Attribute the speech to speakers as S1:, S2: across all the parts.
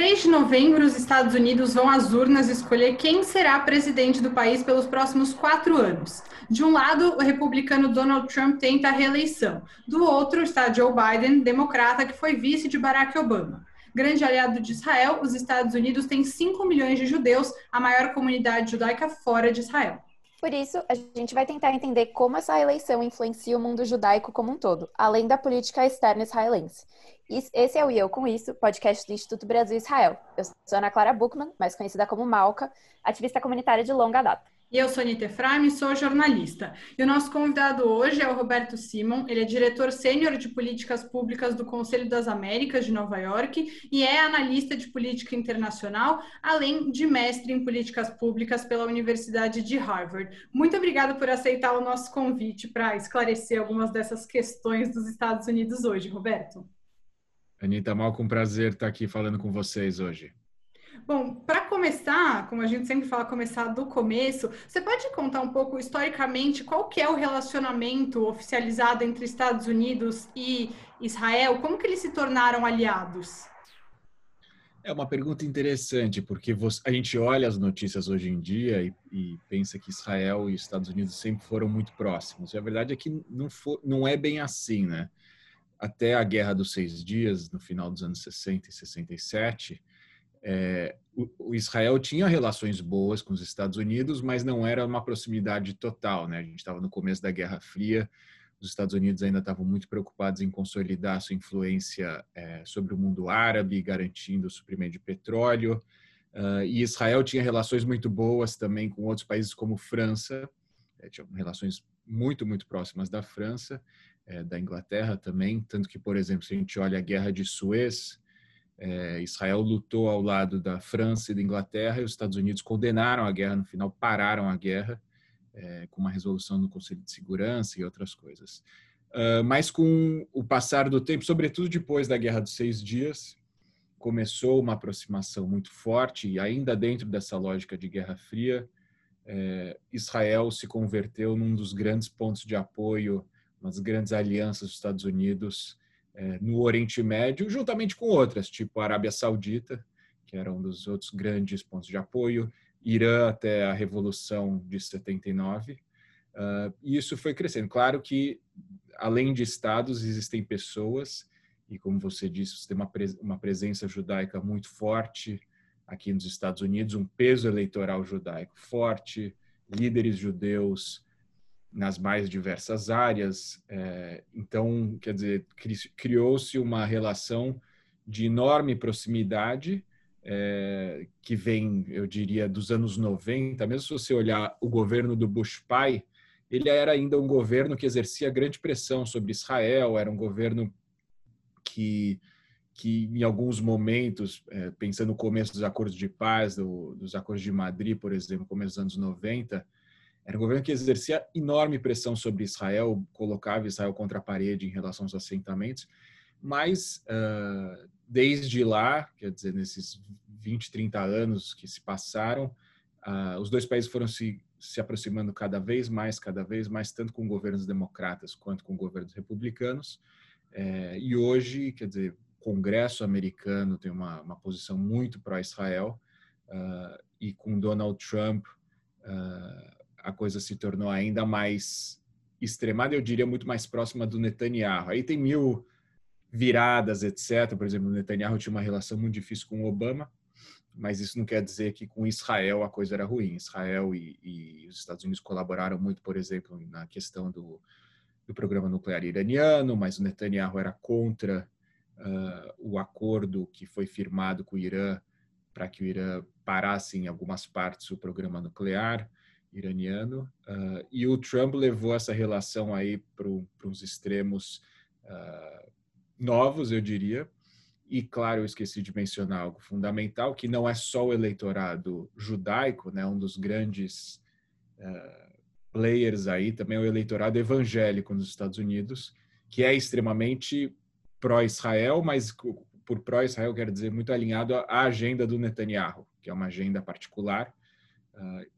S1: 3 de novembro, os Estados Unidos vão às urnas escolher quem será presidente do país pelos próximos quatro anos. De um lado, o republicano Donald Trump tenta a reeleição. Do outro está Joe Biden, democrata, que foi vice de Barack Obama. Grande aliado de Israel, os Estados Unidos têm 5 milhões de judeus, a maior comunidade judaica fora de Israel.
S2: Por isso, a gente vai tentar entender como essa eleição influencia o mundo judaico como um todo, além da política externa israelense. Esse é o E Eu Com Isso, podcast do Instituto Brasil Israel. Eu sou Ana Clara Buchmann, mais conhecida como Malca, ativista comunitária de longa data.
S1: E eu sou Anitta Efraim, sou jornalista. E o nosso convidado hoje é o Roberto Simon. Ele é diretor sênior de políticas públicas do Conselho das Américas de Nova York e é analista de política internacional, além de mestre em políticas públicas pela Universidade de Harvard. Muito obrigada por aceitar o nosso convite para esclarecer algumas dessas questões dos Estados Unidos hoje, Roberto.
S3: Anitta, mal com prazer estar aqui falando com vocês hoje.
S1: Bom, para começar, como a gente sempre fala, começar do começo, você pode contar um pouco historicamente qual que é o relacionamento oficializado entre Estados Unidos e Israel? Como que eles se tornaram aliados?
S3: É uma pergunta interessante, porque a gente olha as notícias hoje em dia e, e, pensa que Israel e Estados Unidos sempre foram muito próximos. E a verdade é que não, for, não é bem assim, né? Até a Guerra dos Seis Dias, no final dos anos 60 e 67, é, o, o, Israel tinha relações boas com os Estados Unidos, mas não era uma proximidade total. Né? A gente estava no começo da Guerra Fria, os Estados Unidos ainda estavam muito preocupados em consolidar sua influência é, sobre o mundo árabe, garantindo o suprimento de petróleo. Uh, e Israel tinha relações muito boas também com outros países como França, é, tinha relações muito, muito próximas da França, é, da Inglaterra também. Tanto que, por exemplo, se a gente olha a Guerra de Suez, é, Israel lutou ao lado da França e da Inglaterra e os Estados Unidos condenaram a guerra, no final pararam a guerra é, com uma resolução no Conselho de Segurança e outras coisas. Uh, mas com o passar do tempo, sobretudo depois da Guerra dos Seis Dias, começou uma aproximação muito forte e ainda dentro dessa lógica de Guerra Fria, é, Israel se converteu num dos grandes pontos de apoio, umas grandes alianças dos Estados Unidos é, no Oriente Médio, juntamente com outras, tipo a Arábia Saudita, que era um dos outros grandes pontos de apoio, Irã até a Revolução de 79. Uh, e isso foi crescendo. Claro que, além de estados, existem pessoas, e como você disse, você tem uma, pres uma presença judaica muito forte aqui nos Estados Unidos, um peso eleitoral judaico forte, líderes judeus nas mais diversas áreas. É, então, quer dizer, criou-se uma relação de enorme proximidade é, que vem, eu diria, dos anos 90. Mesmo se você olhar o governo do Bush pai, ele era ainda um governo que exercia grande pressão sobre Israel, era um governo que que em alguns momentos, é, pensando no começo dos acordos de paz, do, dos acordos de Madrid, por exemplo, começo dos anos 90, era um governo que exercia enorme pressão sobre Israel, colocava Israel contra a parede em relação aos assentamentos, mas uh, desde lá, quer dizer, nesses 20, 30 anos que se passaram, uh, os dois países foram se, se aproximando cada vez mais, cada vez mais, tanto com governos democratas quanto com governos republicanos. É, e hoje, quer dizer, o Congresso americano tem uma, uma posição muito pró-Israel, uh, e com Donald Trump uh, a coisa se tornou ainda mais extremada, eu diria muito mais próxima do Netanyahu. Aí tem mil viradas, etc. Por exemplo, o Netanyahu tinha uma relação muito difícil com o Obama, mas isso não quer dizer que com Israel a coisa era ruim. Israel e, e os Estados Unidos colaboraram muito, por exemplo, na questão do, do programa nuclear iraniano, mas o Netanyahu era contra uh, o acordo que foi firmado com o Irã para que o Irã parasse em algumas partes o programa nuclear iraniano. Uh, e o Trump levou essa relação aí para uns extremos uh, novos, eu diria. E, claro, eu esqueci de mencionar algo fundamental, que não é só o eleitorado judaico, né, um dos grandes uh, players aí, também é o eleitorado evangélico nos Estados Unidos, que é extremamente pró-Israel, mas por pró-Israel quer dizer muito alinhado à agenda do Netanyahu, que é uma agenda particular,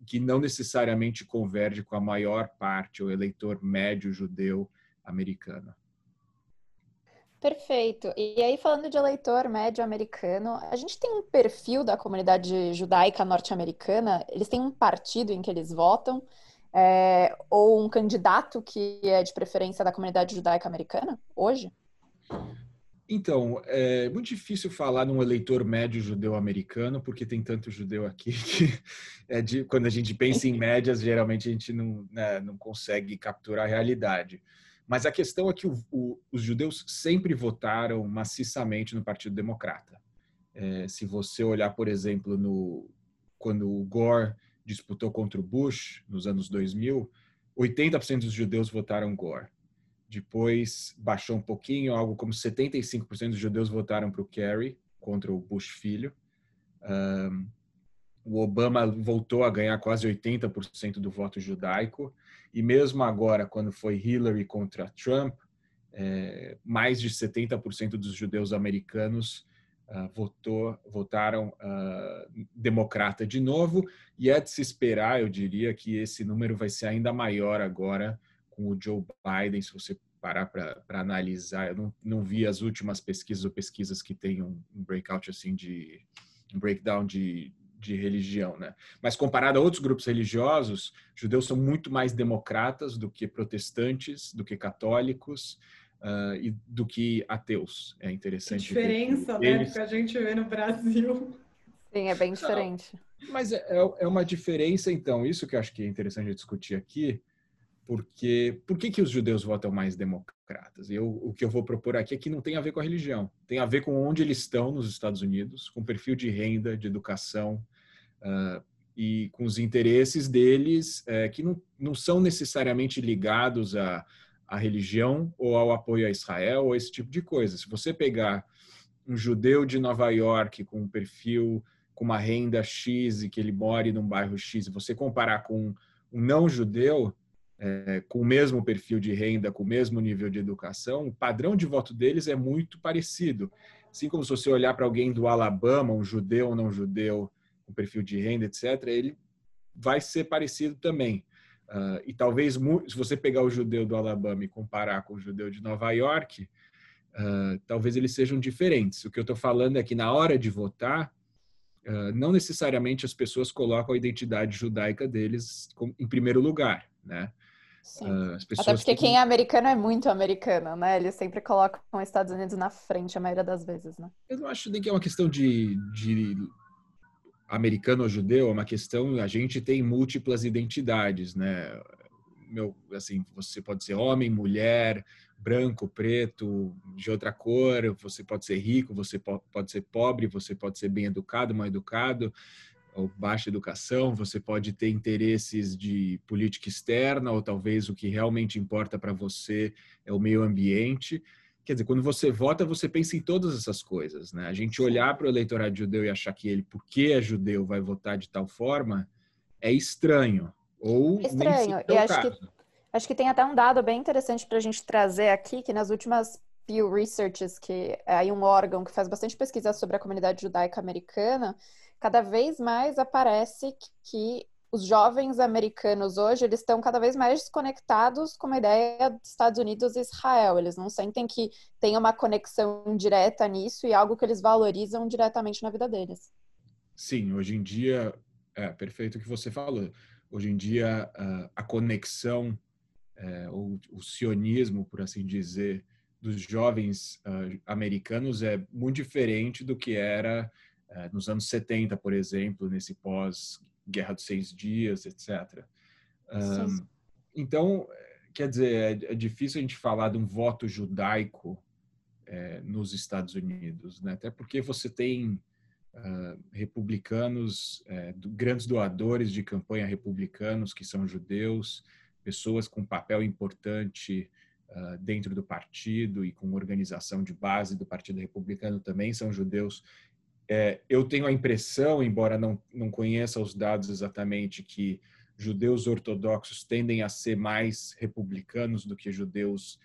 S3: que não necessariamente converge com a maior parte, o eleitor médio judeu americano.
S2: Perfeito. E aí, falando de eleitor médio americano, a gente tem um perfil da comunidade judaica norte-americana? Eles têm um partido em que eles votam? É, ou um candidato que é de preferência da comunidade judaica americana hoje?
S3: Então, é muito difícil falar num eleitor médio judeu americano, porque tem tanto judeu aqui que é de, quando a gente pensa em médias, geralmente a gente não, né, não consegue capturar a realidade. Mas a questão é que o, o, os judeus sempre votaram maciçamente no Partido Democrata. É, se você olhar, por exemplo, no, quando o Gore disputou contra o Bush, nos anos 2000, 80% dos judeus votaram Gore. Depois baixou um pouquinho, algo como 75% dos judeus votaram para o Kerry contra o Bush filho. Um, o Obama voltou a ganhar quase 80% do voto judaico. E mesmo agora, quando foi Hillary contra Trump, é, mais de 70% dos judeus americanos uh, votou, votaram uh, democrata de novo. E é de se esperar, eu diria, que esse número vai ser ainda maior agora com o Joe Biden, se você parar para analisar. Eu não, não vi as últimas pesquisas ou pesquisas que tenham um breakout assim de um breakdown de, de religião, né? Mas comparado a outros grupos religiosos, judeus são muito mais democratas do que protestantes, do que católicos uh, e do que ateus. É interessante.
S1: Que diferença, né, eles... que a gente vê no Brasil.
S2: Sim, é bem diferente.
S3: Não, mas é, é, é uma diferença, então, isso que eu acho que é interessante discutir aqui, porque por que, que os judeus votam mais democratas? Eu, o que eu vou propor aqui é que não tem a ver com a religião, tem a ver com onde eles estão nos Estados Unidos, com o perfil de renda, de educação, uh, e com os interesses deles, uh, que não, não são necessariamente ligados à, à religião ou ao apoio a Israel ou esse tipo de coisa. Se você pegar um judeu de Nova York com um perfil, com uma renda X e que ele mora num bairro X, e você comparar com um não judeu, é, com o mesmo perfil de renda, com o mesmo nível de educação, o padrão de voto deles é muito parecido. Assim como se você olhar para alguém do Alabama, um judeu ou não judeu, com perfil de renda, etc., ele vai ser parecido também. Uh, e talvez, se você pegar o judeu do Alabama e comparar com o judeu de Nova York, uh, talvez eles sejam diferentes. O que eu estou falando é que na hora de votar, uh, não necessariamente as pessoas colocam a identidade judaica deles em primeiro lugar, né?
S2: Sim. Até porque quem é americano é muito americano, né? Eles sempre colocam os Estados Unidos na frente a maioria das vezes, né?
S3: Eu não acho nem que é uma questão de, de americano ou judeu, é uma questão, a gente tem múltiplas identidades, né? Meu, assim, você pode ser homem, mulher, branco, preto, de outra cor, você pode ser rico, você pode ser pobre, você pode ser bem educado, mal educado, ou baixa educação, você pode ter interesses de política externa, ou talvez o que realmente importa para você é o meio ambiente. Quer dizer, quando você vota, você pensa em todas essas coisas, né? A gente olhar para o eleitorado judeu e achar que ele, porque é judeu, vai votar de tal forma, é estranho. Ou
S2: é estranho.
S3: e
S2: acho que, acho que tem até um dado bem interessante para a gente trazer aqui, que nas últimas Pew Researches, que é aí um órgão que faz bastante pesquisa sobre a comunidade judaica americana, cada vez mais aparece que os jovens americanos hoje, eles estão cada vez mais desconectados com a ideia dos Estados Unidos e Israel. Eles não sentem que tem uma conexão direta nisso e algo que eles valorizam diretamente na vida deles.
S3: Sim, hoje em dia, é perfeito o que você falou. Hoje em dia, a conexão, é, ou o sionismo, por assim dizer, dos jovens americanos é muito diferente do que era é, nos anos 70, por exemplo, nesse pós Guerra dos Seis Dias, etc. Um, então, quer dizer, é, é, difícil a gente falar de um voto judaico é, nos Estados Unidos, né? até porque você tem uh, republicanos, é, do, grandes doadores de campanha republicanos que são judeus, pessoas com papel importante uh, dentro do partido e com organização de base do Partido Republicano também são judeus é, eu tenho a impressão, embora não, não conheça os dados exatamente, que judeus ortodoxos tendem a ser mais republicanos do que judeus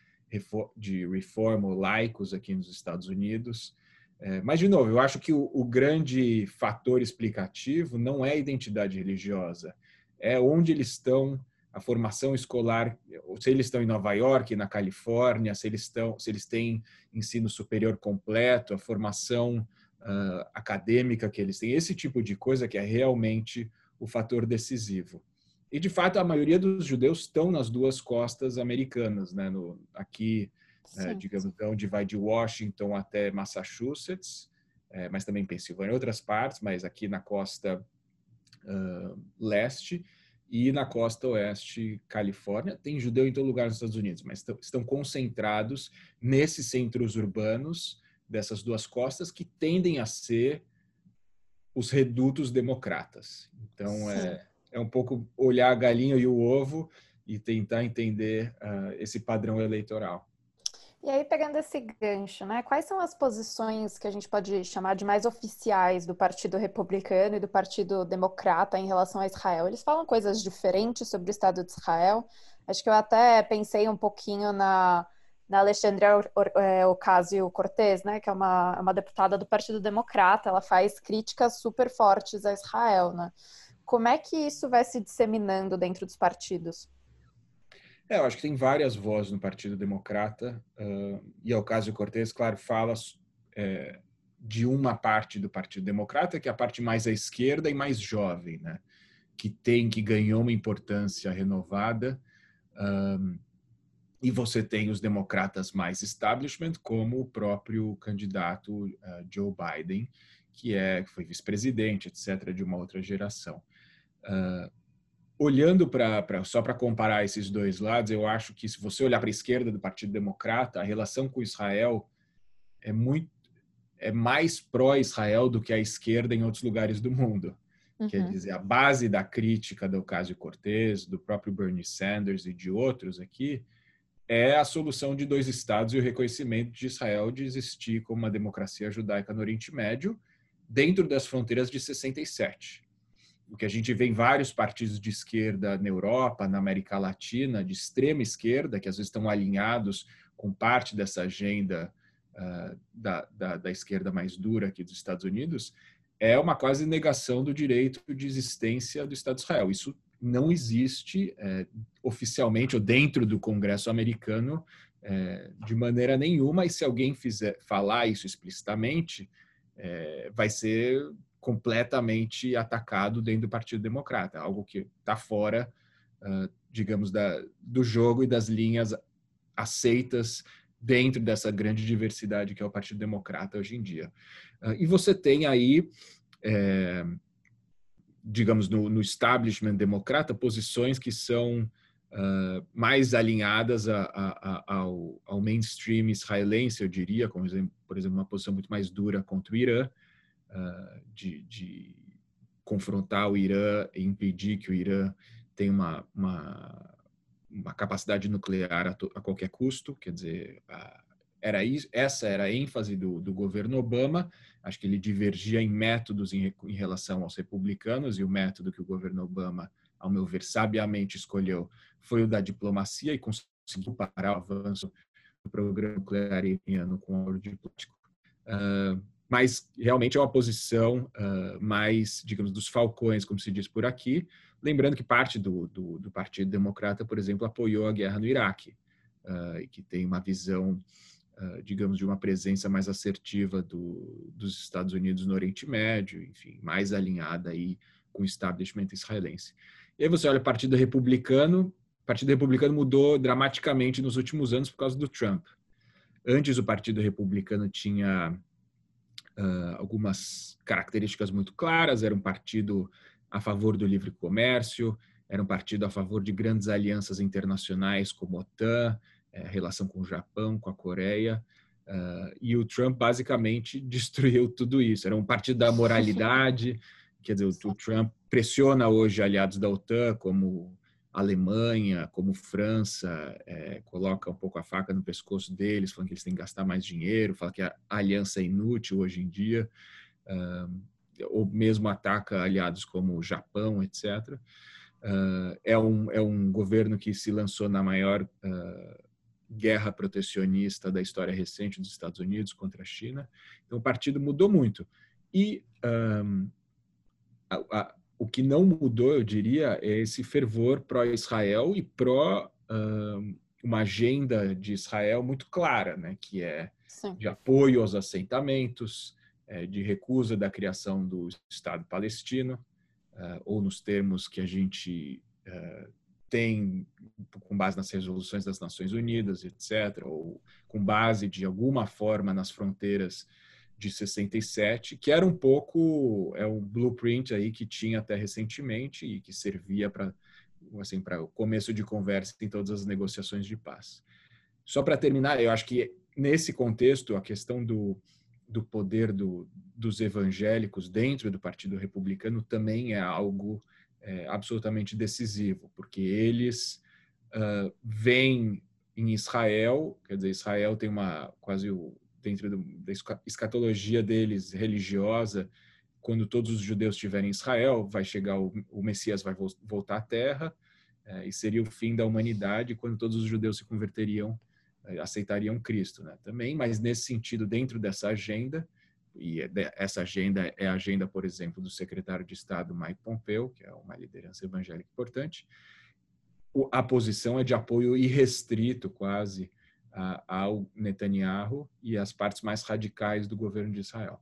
S3: de reforma ou laicos aqui nos Estados Unidos. É, mas, de novo, eu acho que o, o, grande fator explicativo não é a identidade religiosa, é onde eles estão a formação escolar, se eles estão em Nova York, na Califórnia, se eles estão, se eles têm ensino superior completo, a formação uh, acadêmica que eles têm, esse tipo de coisa que é realmente o fator decisivo. E de fato a maioria dos judeus estão nas duas costas americanas, né? No, aqui, é, digamos, onde vai de Washington até Massachusetts, é, mas também Pensilvânia, outras partes, mas aqui na costa uh, leste e na costa oeste, Califórnia. Tem judeu em todo lugar nos Estados Unidos, mas estão concentrados nesses centros urbanos dessas duas costas que tendem a ser os redutos democratas. Então, é, é um pouco olhar a galinha e o ovo e tentar entender uh, esse padrão eleitoral.
S2: E aí, pegando esse gancho, né? Quais são as posições que a gente pode chamar de mais oficiais do Partido Republicano e do Partido Democrata em relação a Israel? Eles falam coisas diferentes sobre o Estado de Israel. Acho que eu até pensei um pouquinho na, na Alexandria é, Ocasio-Cortez, né? Que é uma, uma deputada do Partido Democrata. Ela faz críticas super fortes a Israel, né? Como é que isso vai se disseminando dentro dos partidos?
S3: É, eu acho que tem várias vozes no Partido Democrata, uh, e ao caso Cortez, claro, fala é, de uma parte do Partido Democrata, que é a parte mais à esquerda e mais jovem, né? que tem, que ganhou uma importância renovada. E você tem os democratas mais establishment, como o próprio candidato uh, Joe Biden, que é que foi vice-presidente, etc., de uma outra geração. Uh, olhando para só para comparar esses dois lados, eu acho que se você olhar para a esquerda do Partido Democrata, a relação com Israel é muito é mais pró-Israel do que a esquerda em outros lugares do mundo. Uhum. Quer dizer, a base da crítica do Ocasio-Cortez, do próprio Bernie Sanders e de outros aqui é a solução de dois estados e o reconhecimento de Israel de existir como uma democracia judaica no Oriente Médio dentro das fronteiras de 67 o que a gente vê em vários partidos de esquerda na Europa, na América Latina, de extrema esquerda, que às vezes estão alinhados com parte dessa agenda uh, da, da, da, esquerda mais dura aqui dos Estados Unidos, é uma quase negação do direito de existência do Estado de Israel. Isso não existe é, oficialmente ou dentro do Congresso americano é, de maneira nenhuma, e se alguém fizer falar isso explicitamente, é, vai ser completamente atacado dentro do Partido Democrata, algo que está fora, uh, digamos, da, do jogo e das linhas aceitas dentro dessa grande diversidade que é o Partido Democrata hoje em dia. Uh, e você tem aí, é, digamos, no, no, establishment democrata, posições que são uh, mais alinhadas a, a, a, ao, ao, mainstream israelense, eu diria, como, por exemplo, uma posição muito mais dura contra o Irã, uh, de, de, confrontar o Irã e impedir que o Irã tenha uma, uma, uma capacidade nuclear a, to, qualquer custo, quer dizer, a, era isso, essa era a ênfase do, do, governo Obama. Acho que ele divergia em métodos em, em, relação aos republicanos, e o método que o governo Obama, ao meu ver, sabiamente escolheu foi o da diplomacia e conseguiu parar o avanço do programa nuclear iraniano com ouro diplomático. Uh, mas realmente é uma posição uh, mais, digamos, dos falcões, como se diz por aqui. Lembrando que parte do, do, do Partido Democrata, por exemplo, apoiou a guerra no Iraque, uh, e que tem uma visão, uh, digamos, de uma presença mais assertiva do, dos Estados Unidos no Oriente Médio, enfim, mais alinhada aí com o establishment israelense. E aí você olha o Partido Republicano, o Partido Republicano mudou dramaticamente nos últimos anos por causa do Trump. Antes o Partido Republicano tinha uh, algumas características muito claras. Era um partido a favor do livre comércio, era um partido a favor de grandes alianças internacionais como a OTAN, é, relação com o Japão, com a Coreia. Uh, e o Trump basicamente destruiu tudo isso. Era um partido da moralidade, quer dizer, o, o Trump pressiona hoje aliados da OTAN como Alemanha, como França, é, coloca um pouco a faca no pescoço deles, falando que eles têm que gastar mais dinheiro, fala que a aliança é inútil hoje em dia, uh, ou mesmo ataca aliados como o Japão, etc. Uh, é, um, é um governo que se lançou na maior uh, guerra protecionista da história recente dos Estados Unidos contra a China. Então, o partido mudou muito. E um, a, a, o que não mudou, eu diria, é esse fervor pró-Israel e pró uma agenda de Israel muito clara, né, que é Sim. de apoio aos assentamentos, é, de recusa da criação do Estado palestino, uh, ou nos termos que a gente uh, tem com base nas resoluções das Nações Unidas, etc., ou com base de alguma forma nas fronteiras de 67, que era um pouco é um blueprint aí que tinha até recentemente e que servia para assim para o começo de conversa em todas as negociações de paz. Só para terminar, eu acho que nesse contexto a questão do, do poder do, dos evangélicos dentro do Partido Republicano também é algo é, absolutamente decisivo, porque eles uh, veem em Israel, quer dizer, Israel tem uma quase o, dentro do, da escatologia deles religiosa, quando todos os judeus estiverem em Israel, vai chegar o, o Messias vai voltar à Terra é, e seria o fim da humanidade quando todos os judeus se converteriam, é, aceitariam Cristo, né? Também, mas nesse sentido, dentro dessa agenda e é essa agenda é a agenda, por exemplo, do secretário de Estado Mike Pompeo, que é uma liderança evangélica importante. A posição é de apoio irrestrito, quase, ao Netanyahu e às partes mais radicais do governo de Israel.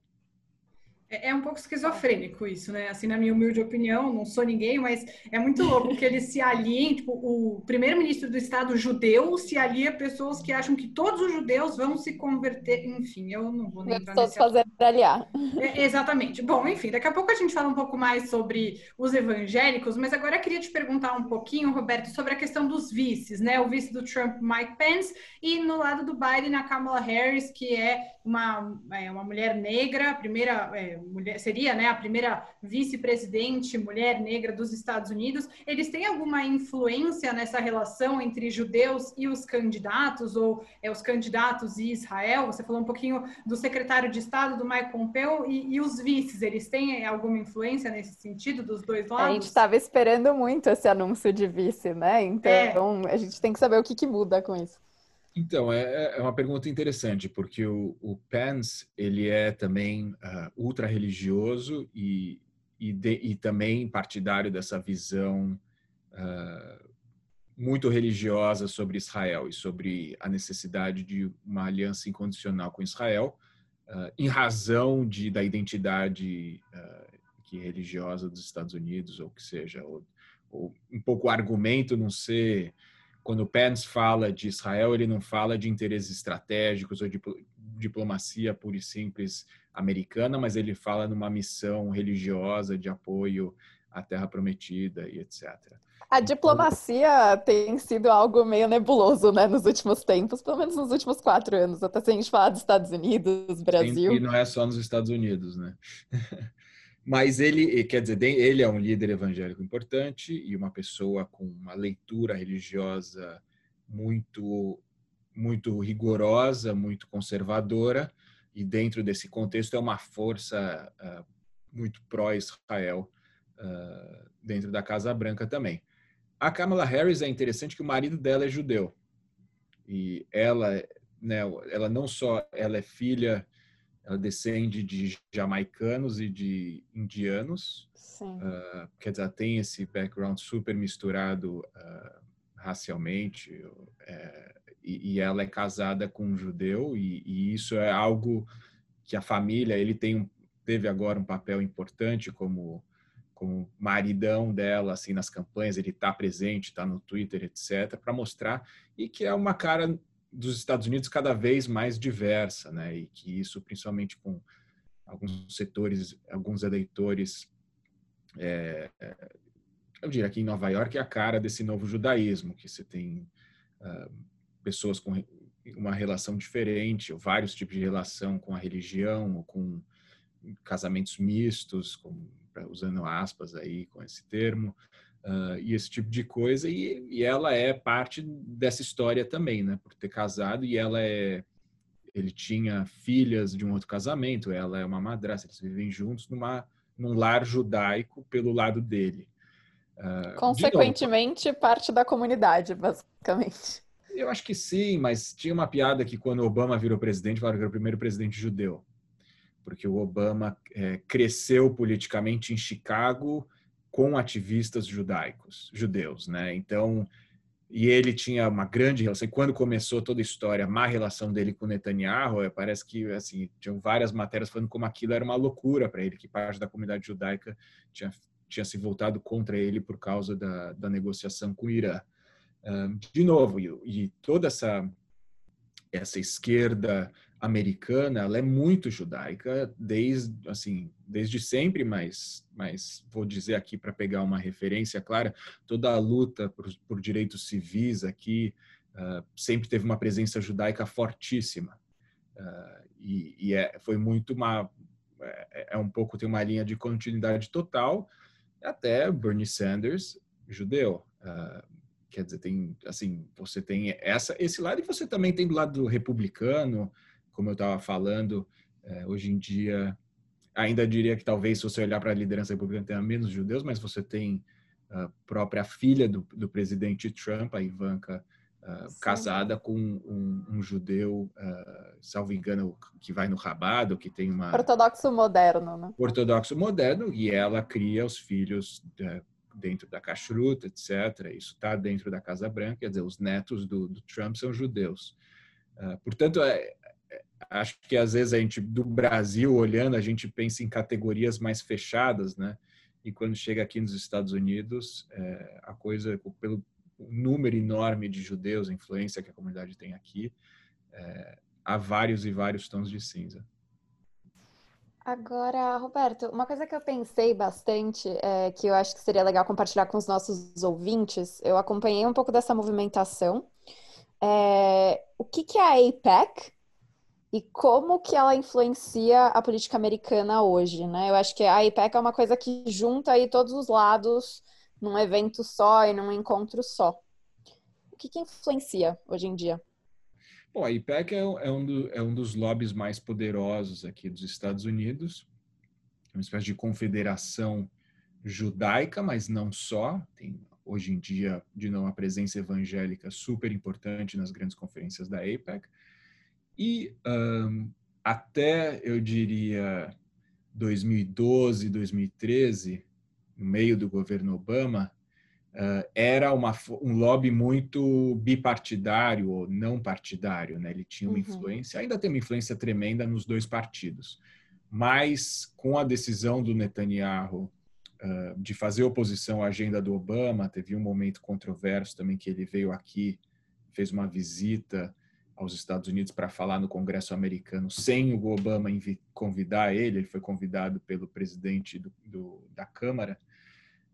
S1: É, é um pouco esquizofrênico isso, né? Assim, na minha humilde opinião, não sou ninguém, mas é muito louco que eles se aliem, tipo, o primeiro-ministro do Estado judeu se alia a pessoas que acham que todos os judeus vão se converter, enfim, eu não vou nem
S2: entrar nesse... fazer aliar.
S1: É, exatamente. Bom, enfim, daqui a pouco a gente fala um pouco mais sobre os evangélicos, mas agora eu queria te perguntar um pouquinho, Roberto, sobre a questão dos vices, né? O vice do Trump, Mike Pence, e no lado do Biden, a Kamala Harris, que é uma, é, uma mulher negra, a primeira... É, mulher, seria né, a primeira vice-presidente mulher negra dos Estados Unidos, eles têm alguma influência nessa relação entre judeus e os candidatos, ou é, os candidatos e Israel? Você falou um pouquinho do secretário de Estado, do Mike Pompeo, e, e os vices, eles têm alguma influência nesse sentido dos dois lados?
S2: A gente estava esperando muito esse anúncio de vice, né? Então, é. a gente tem que saber o que, que muda com isso.
S3: Então, é, é uma pergunta interessante, porque o, o Pence, ele é também uh, ultra-religioso e, e, e, também partidário dessa visão uh, muito religiosa sobre Israel e sobre a necessidade de uma aliança incondicional com Israel, uh, em razão de, da identidade que religiosa dos Estados Unidos, ou que seja, ou, ou um pouco argumento não ser quando o Pence fala de Israel, ele não fala de interesses estratégicos ou de diplomacia pura e simples americana, mas ele fala numa missão religiosa de apoio à Terra Prometida e etc.
S2: A diplomacia tem sido algo meio nebuloso, né, nos últimos tempos, pelo menos nos últimos quatro anos, até se a gente falar dos Estados Unidos, Brasil.
S3: E não é só nos Estados Unidos, né? Mas ele, quer dizer, ele é um líder evangélico importante e uma pessoa com uma leitura religiosa muito muito rigorosa, muito conservadora, e dentro desse contexto é uma força uh, muito pró-Israel uh, dentro da Casa Branca também. A Kamala Harris é interessante que o marido dela é judeu. E ela, né, ela não só ela é filha ela descende de jamaicanos e de indianos. Uh, quer dizer, ela tem esse background super misturado uh, racialmente. Uh, e, e, ela é casada com um judeu e, e, isso é algo que a família ele tem um, teve agora um papel importante como como maridão dela assim nas campanhas ele está presente está no Twitter etc para mostrar e que é uma cara dos Estados Unidos cada vez mais diversa, né? E que isso, principalmente com alguns setores, alguns eleitores, é, eu diria que em Nova York é a cara desse novo judaísmo, que você tem uh, pessoas com uma relação diferente, ou vários tipos de relação com a religião, ou com casamentos mistos, com, usando aspas aí com esse termo, uh, e esse tipo de coisa. E, e, ela é parte dessa história também, né? Por ter casado e ela é. Ele tinha filhas de um outro casamento, ela é uma madrasta, eles vivem juntos numa, num lar judaico pelo lado dele.
S2: Uh, Consequentemente, novo, parte da comunidade, basicamente.
S3: Eu acho que sim, mas tinha uma piada que quando Obama virou presidente, falaram que era o primeiro presidente judeu. Porque o Obama é, cresceu politicamente em Chicago, com ativistas judaicos, judeus, né? Então, e ele tinha uma grande relação. E quando começou toda a história, a má relação dele com Netanyahu, eh, parece que assim tinham várias matérias falando como aquilo era uma loucura para ele, que parte da comunidade judaica tinha tinha se voltado contra ele por causa da, da negociação com o Irã. de novo, e, e toda essa essa esquerda americana, ela é muito judaica desde assim, desde sempre, mas mas vou dizer aqui para pegar uma referência clara, toda a luta por, por direitos civis aqui uh, sempre teve uma presença judaica fortíssima. Uh, e, e é, foi muito uma é, é, um pouco tem uma linha de continuidade total até Bernie Sanders judeu uh, quer dizer tem assim você tem essa esse lado e você também tem do lado republicano como eu estava falando, é, hoje em dia, ainda diria que talvez se você olhar para a liderança republicana tenha menos judeus, mas você tem a própria filha do, do presidente Trump, a Ivanka, uh, casada com um, um judeu, uh, salvo engano, que vai no rabado, que tem uma...
S2: Ortodoxo moderno, né?
S3: Ortodoxo moderno, e ela cria os filhos uh, dentro da kashrut, etc. Isso está dentro da Casa Branca, quer dizer, os netos do, do Trump são judeus. Uh, portanto, é, acho que às vezes a gente do Brasil olhando a gente pensa em categorias mais fechadas, né? E quando chega aqui nos Estados Unidos, é, a coisa pelo número enorme de judeus, a influência que a comunidade tem aqui, é, há vários e vários tons de cinza.
S2: Agora, Roberto, uma coisa que eu pensei bastante, é, que eu acho que seria legal compartilhar com os nossos ouvintes, eu acompanhei um pouco dessa movimentação. É, o que, que é a APEC e como que ela influencia a política americana hoje, né? Eu acho que a IPEC é uma coisa que junta aí todos os lados num evento só e num encontro só. O que, que influencia hoje em dia?
S3: Bom, a IPEC é, é, um do, é um dos lobbies mais poderosos aqui dos Estados Unidos, uma espécie de confederação judaica, mas não só. Tem hoje em dia, de novo, uma presença evangélica super importante nas grandes conferências da APEC. E um, até, eu diria, 2012, 2013, no meio do governo Obama, uh, era uma, um lobby muito bipartidário ou não partidário. Né? Ele tinha uma uhum. influência, ainda tem uma influência tremenda nos dois partidos. Mas com a decisão do Netanyahu uh, de fazer oposição à agenda do Obama, teve um momento controverso também que ele veio aqui, fez uma visita aos Estados Unidos para falar no Congresso americano sem o Obama convidar ele, ele foi convidado pelo presidente do, do, da Câmara,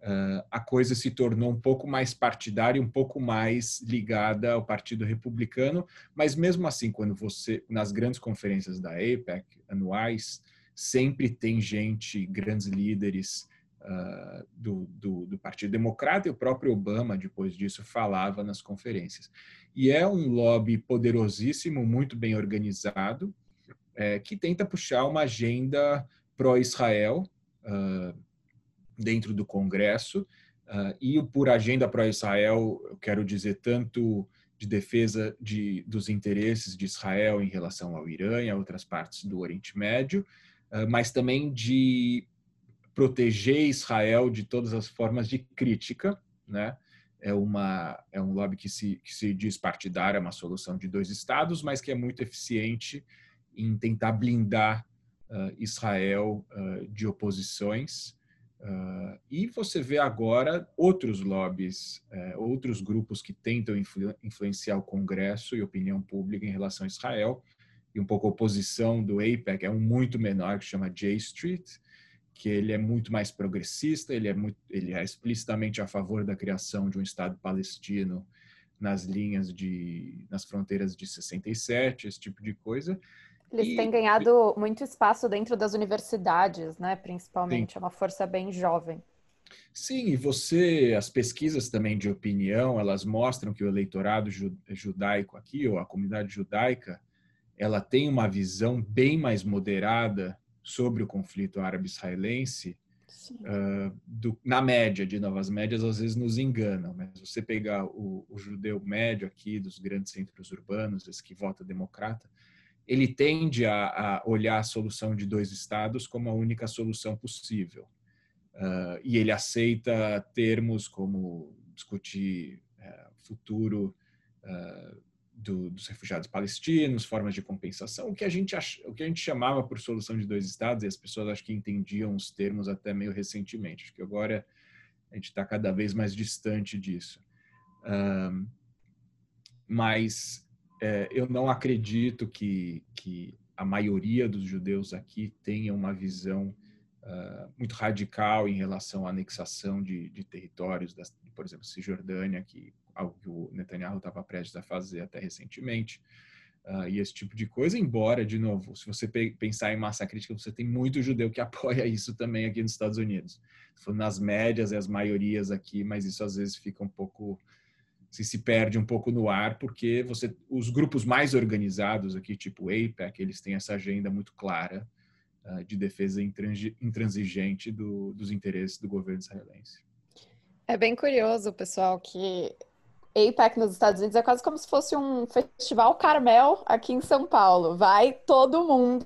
S3: uh, a coisa se tornou um pouco mais partidária, um pouco mais ligada ao Partido Republicano, mas mesmo assim, quando você, nas grandes conferências da APEC anuais, sempre tem gente, grandes líderes uh, do, do, do Partido Democrata e o próprio Obama, depois disso, falava nas conferências e é um lobby poderosíssimo, muito bem organizado, é, que tenta puxar uma agenda pró-Israel uh, dentro do Congresso. Uh, e por agenda pró-Israel, eu quero dizer tanto de defesa de, dos interesses de Israel em relação ao Irã e a outras partes do Oriente Médio, uh, mas também de proteger Israel de todas as formas de crítica, né? É, uma, é um lobby que se, que se diz partidário, é uma solução de dois estados, mas que é muito eficiente em tentar blindar uh, Israel uh, de oposições. Uh, e você vê agora outros lobbies, eh, outros grupos que tentam influ influenciar o Congresso e opinião pública em relação a Israel. E um pouco a oposição do APEC é um muito menor, que chama J Street, que ele é muito mais progressista, ele é, muito, ele é explicitamente a favor da criação de um Estado palestino nas linhas de, nas fronteiras de 67, esse tipo de coisa.
S2: Eles e, têm ganhado muito espaço dentro das universidades, né? Principalmente, sim. é uma força bem jovem.
S3: Sim, e você, as pesquisas também de opinião, elas mostram que o eleitorado judaico aqui, ou a comunidade judaica, ela tem uma visão bem mais moderada sobre o conflito árabe-israelense, uh, na média, de novas médias, às vezes nos enganam. Mas você pegar o, o, judeu médio aqui dos grandes centros urbanos, esse que vota democrata, ele tende a, a olhar a solução de dois estados como a única solução possível. uh, e ele aceita termos como discutir uh, futuro uh, do, dos refugiados palestinos, formas de compensação, o que a gente ach, o que a gente chamava por solução de dois estados e as pessoas acho que entendiam os termos até meio recentemente. Acho que agora a gente está cada vez mais distante disso. mas é, eu não acredito que, que a maioria dos judeus aqui tenha uma visão uh, muito radical em relação à anexação de, de territórios, por exemplo, Cisjordânia, que algo que o Netanyahu estava prestes a fazer até recentemente, uh, e esse tipo de coisa. Embora, de novo, se você pensar em massa crítica, você tem muito judeu que apoia isso também aqui nos Estados Unidos. Nas médias e as maiorias aqui, mas isso às vezes fica um pouco se se perde um pouco no ar, porque você, os grupos mais organizados aqui, tipo APEC, eles têm essa agenda muito clara uh, de defesa intransigente do, dos interesses do governo israelense.
S2: É bem curioso, pessoal, que APEC nos Estados Unidos é quase como se fosse um festival Carmel aqui em São Paulo. Vai todo mundo,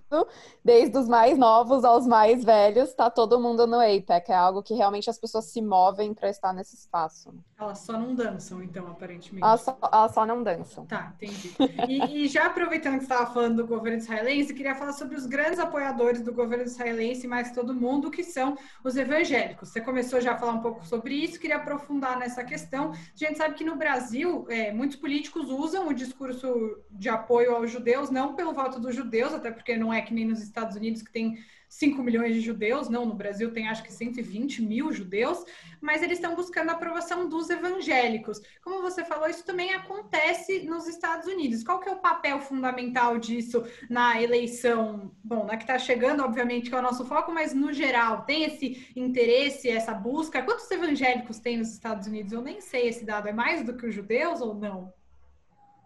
S2: desde os mais novos aos mais velhos, tá todo mundo no APEC. É algo que realmente as pessoas se movem para estar nesse espaço.
S1: Elas só não dançam, então, aparentemente.
S2: Elas só, elas só não dançam.
S1: Tá, entendi. E, e já aproveitando que você estava falando do governo israelense, queria falar sobre os grandes apoiadores do governo israelense, mais todo mundo, que são os evangélicos. Você começou já a falar um pouco sobre isso, queria aprofundar nessa questão. A gente sabe que no Brasil é, muitos políticos usam o discurso de apoio aos judeus, não pelo voto dos judeus, até porque não é que nem nos Estados Unidos que tem 5 milhões de judeus, não, no Brasil tem acho que 120 mil judeus, mas eles estão buscando a aprovação dos evangélicos. Como você falou, isso também acontece nos Estados Unidos. Qual que é o papel fundamental disso na eleição? Bom, na que está chegando, obviamente, que é o nosso foco, mas no geral, tem esse interesse, essa busca? Quantos evangélicos tem nos Estados Unidos? Eu nem sei esse dado. É mais do que os judeus ou não?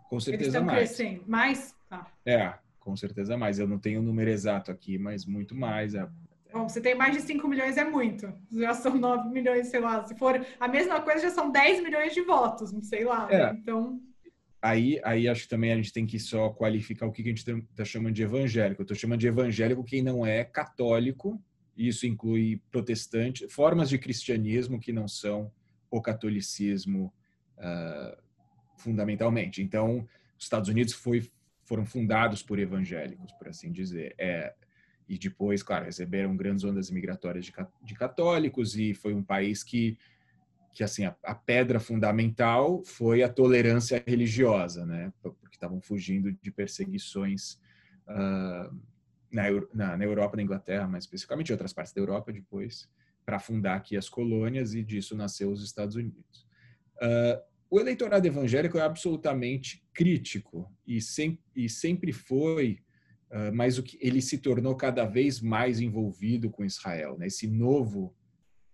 S3: Com certeza Eles estão
S1: mais. crescendo. Mais?
S3: Tá. É, com certeza mais. Eu não tenho o número exato aqui, mas muito mais. É...
S1: Bom, você tem mais de 5 milhões é muito. Já são 9 milhões, sei lá. Se for a mesma coisa, já são 10 milhões de votos, sei lá. Né? É. Né? Então.
S3: Aí, aí acho que também a gente tem que só qualificar o que a gente está chamando de evangélico. Eu estou chamando de evangélico quem não é católico, isso inclui protestante, formas de cristianismo que não são o catolicismo uh, fundamentalmente. Então, os Estados Unidos foi foram fundados por evangélicos, por assim dizer. É, e depois, claro, receberam grandes ondas migratórias de, de católicos e foi um país que, que assim, a, a, pedra fundamental foi a tolerância religiosa, né? Porque estavam fugindo de perseguições uh, na, na, na, Europa, na Inglaterra, mas especificamente em outras partes da Europa depois, para fundar aqui as colônias e disso nasceu os Estados Unidos. Uh, o eleitorado evangélico é absolutamente crítico e, sem, e sempre foi, uh, mas o que ele se tornou cada vez mais envolvido com Israel. Né? Esse novo,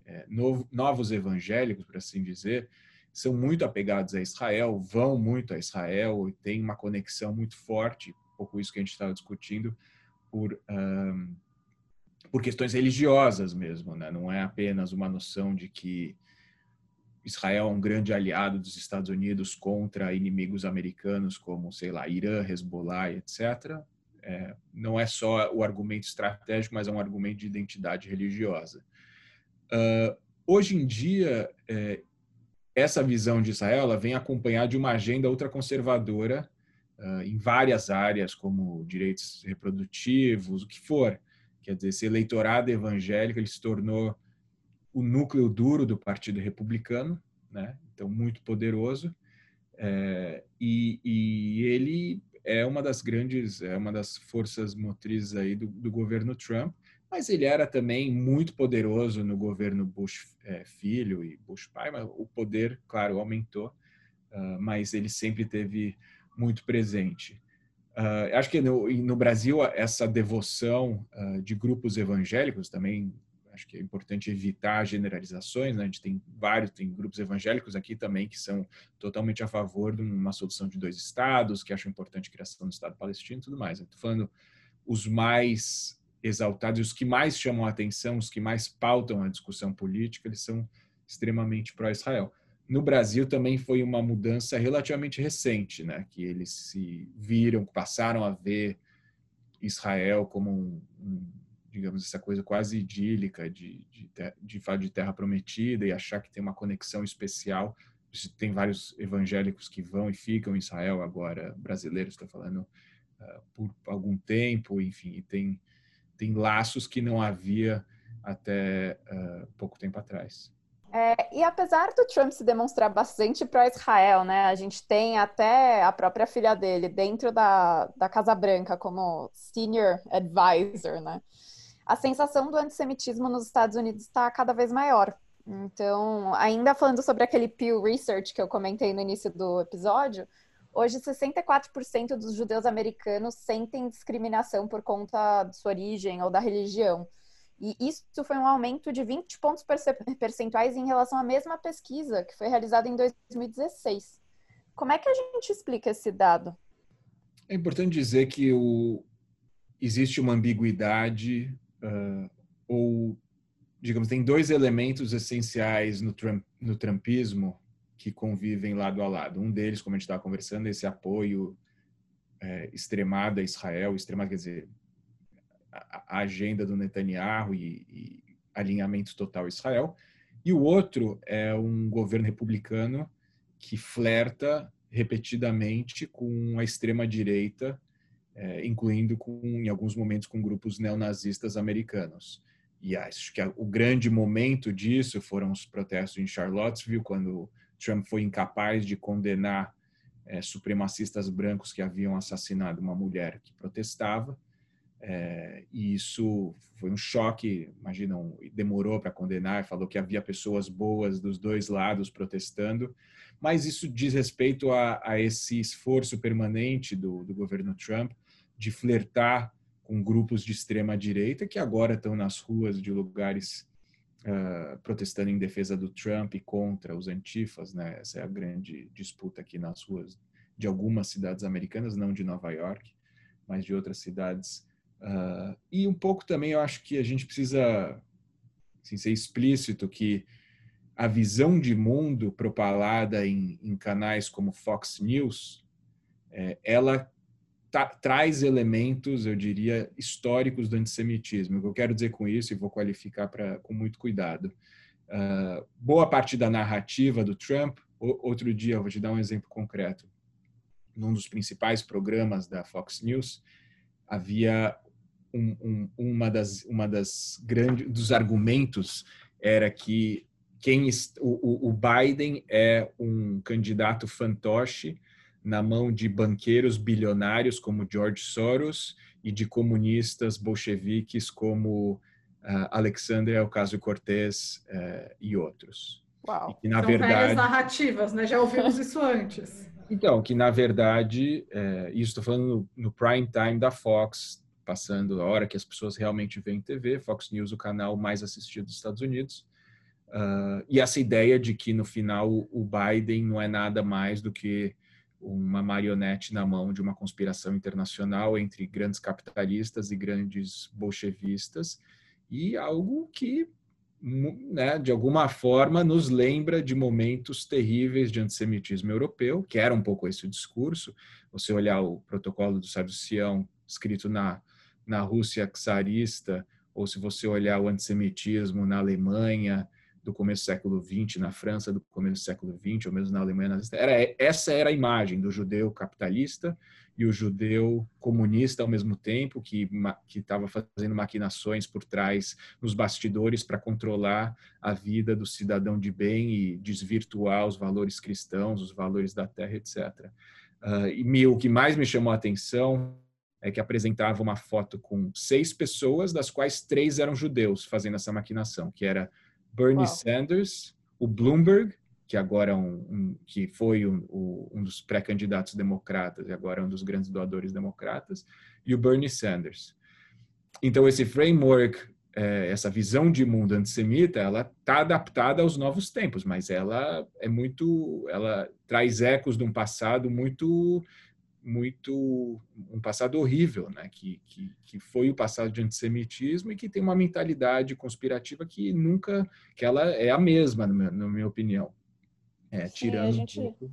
S3: é, novo, novos evangélicos, por assim dizer, são muito apegados a Israel, vão muito a Israel e têm uma conexão muito forte, um pouco isso que a gente estava discutindo, por, um, por questões religiosas mesmo. Né? Não é apenas uma noção de que Israel é um grande aliado dos Estados Unidos contra inimigos americanos como, sei lá, Irã, Hezbollah, etc. É, não é só o argumento estratégico, mas é um argumento de identidade religiosa. Uh, hoje em dia, é, essa visão de Israel vem acompanhada de uma agenda ultraconservadora uh, em várias áreas, como direitos reprodutivos, o que for. Quer dizer, esse eleitorado evangélico ele se tornou o núcleo duro do Partido Republicano, né? então muito poderoso, é, e, e, ele é uma das grandes, é uma das forças motrizes aí do, do governo Trump, mas ele era também muito poderoso no governo Bush é, filho e Bush pai, mas o poder, claro, aumentou, uh, mas ele sempre teve muito presente. Uh, acho que no, no, Brasil essa devoção uh, de grupos evangélicos também acho que é importante evitar generalizações, né? A gente tem vários, tem grupos evangélicos aqui também que são totalmente a favor de uma solução de dois estados, que acham importante a criação do Estado palestino e tudo mais. Estou falando os mais exaltados, os que mais chamam a atenção, os que mais pautam a discussão política, eles são extremamente pró-Israel. No Brasil também foi uma mudança relativamente recente, né? Que eles se viram, passaram a ver Israel como um, um digamos, essa coisa quase idílica de, de, de de terra prometida e achar que tem uma conexão especial. Tem vários evangélicos que vão e ficam em Israel agora, brasileiros, estou falando, uh, por algum tempo, enfim, e tem, tem laços que não havia até uh, pouco tempo atrás.
S2: É, e apesar do Trump se demonstrar bastante pró-Israel, né, a gente tem até a própria filha dele dentro da, da Casa Branca como senior advisor, né? A sensação do antissemitismo nos Estados Unidos está cada vez maior. Então, ainda falando sobre aquele Pew Research que eu comentei no início do episódio, hoje 64% dos judeus americanos sentem discriminação por conta de sua origem ou da religião. E isso foi um aumento de 20 pontos percentuais em relação à mesma pesquisa que foi realizada em 2016. Como é que a gente explica esse dado?
S3: É importante dizer que o, existe uma ambiguidade uh, ou, digamos, tem dois elementos essenciais no, Trump, no Trumpismo que convivem lado a lado. Um deles, como a gente estava conversando, é esse apoio é, extremado a Israel, extremado, quer dizer, a, agenda do Netanyahu e, e alinhamento total a Israel. E o outro é um governo republicano que flerta repetidamente com a extrema direita, é, incluindo com, em alguns momentos com grupos neonazistas americanos. E acho que o grande momento disso foram os protestos em Charlottesville, quando Trump foi incapaz de condenar é, supremacistas brancos que haviam assassinado uma mulher que protestava. É, e isso foi um choque, imaginam, demorou para condenar, falou que havia pessoas boas dos dois lados protestando, mas isso diz respeito a, a esse esforço permanente do, do, governo Trump de flertar com grupos de extrema direita que agora estão nas ruas de lugares uh, protestando em defesa do Trump e contra os antifas, né? Essa é a grande disputa aqui nas ruas de algumas cidades americanas, não de Nova York, mas de outras cidades Uh, e um pouco também eu acho que a gente precisa assim, ser explícito que a visão de mundo propalada em, em canais como Fox News, é, ela traz elementos, eu diria, históricos do antissemitismo. O que eu quero dizer com isso, e vou qualificar pra, com muito cuidado, uh, boa parte da narrativa do Trump, o, outro dia, eu vou te dar um exemplo concreto, num dos principais programas da Fox News, havia um, um, uma das uma das grandes dos argumentos era que quem o, o Biden é um candidato fantoche na mão de banqueiros bilionários como George Soros e de comunistas bolcheviques como uh, Alexandre Ocasio-Cortez uh, e outros.
S1: Uau, e na São verdade narrativas, né? Já ouvimos isso antes.
S3: Então, que na verdade, é, isso estou falando no, no prime time da Fox, passando a hora que as pessoas realmente veem TV, Fox News, o canal mais assistido dos Estados Unidos. Uh, e essa ideia de que no final o Biden não é nada mais do que uma marionete na mão de uma conspiração internacional entre grandes capitalistas e grandes bolchevistas e algo que né, de alguma forma nos lembra de momentos terríveis de antissemitismo europeu, que era um pouco esse o discurso. Você olhar o protocolo do Sábio Sião escrito na na Rússia czarista, ou se você olhar o antissemitismo na Alemanha do começo do século XX, na França do começo do século XX, ou mesmo na Alemanha nazista, era, essa era a imagem do judeu capitalista e o judeu comunista ao mesmo tempo, que estava fazendo maquinações por trás, nos bastidores, para controlar a vida do cidadão de bem e desvirtuar os valores cristãos, os valores da terra, etc. Uh, e me, o que mais me chamou a atenção é, que apresentava uma foto com seis pessoas, das quais três eram judeus fazendo essa maquinação, que era Bernie Uau. Sanders, o Bloomberg, que agora é um, um que foi um, um dos pré-candidatos democratas e agora é um dos grandes doadores democratas, e o Bernie Sanders. Então esse framework, é, essa visão de mundo antissemita, ela está adaptada aos novos tempos, mas ela é muito, ela traz ecos de um passado muito muito um passado horrível, né? Que, que, que foi o passado de antissemitismo e que tem uma mentalidade conspirativa que nunca, que ela é a mesma, na minha, na minha opinião. É,
S2: Sim, tirando gente, um pouco...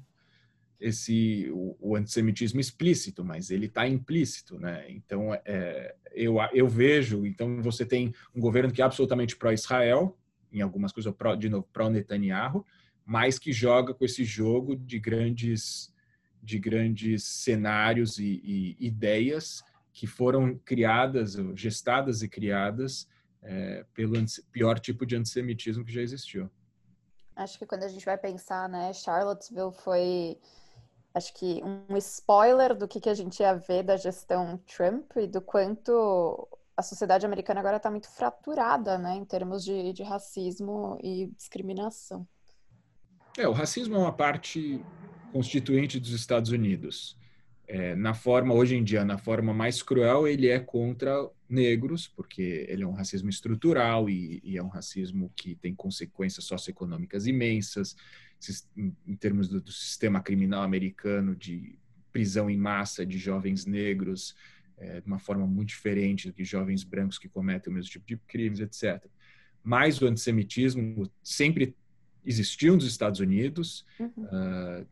S3: esse o, o antissemitismo explícito, mas ele está implícito, né? Então é, eu, eu vejo, então você tem um governo que é absolutamente pró-Israel, em algumas coisas pró, de novo pró-Netanyahu, mas que joga com esse jogo de grandes de grandes cenários e, e ideias que foram criadas, gestadas e criadas é, pelo pior tipo de antissemitismo que já existiu.
S2: Acho que quando a gente vai pensar, né, Charlottesville foi, acho que um spoiler do que, que a gente ia ver da gestão Trump e do quanto a sociedade americana agora está muito fraturada, né, em termos de, de racismo e discriminação.
S3: É, o racismo é uma parte constituinte dos Estados Unidos é, na forma, hoje em dia, na forma mais cruel, ele é contra negros, porque ele é um racismo estrutural e, e é um racismo que tem consequências socioeconômicas imensas, em, em termos do, do, sistema criminal americano de prisão em massa de jovens negros, é, de uma forma muito diferente do que jovens brancos que cometem o mesmo tipo de crimes, etc. Mas o antissemitismo sempre existiu nos Estados Unidos, uhum. uh,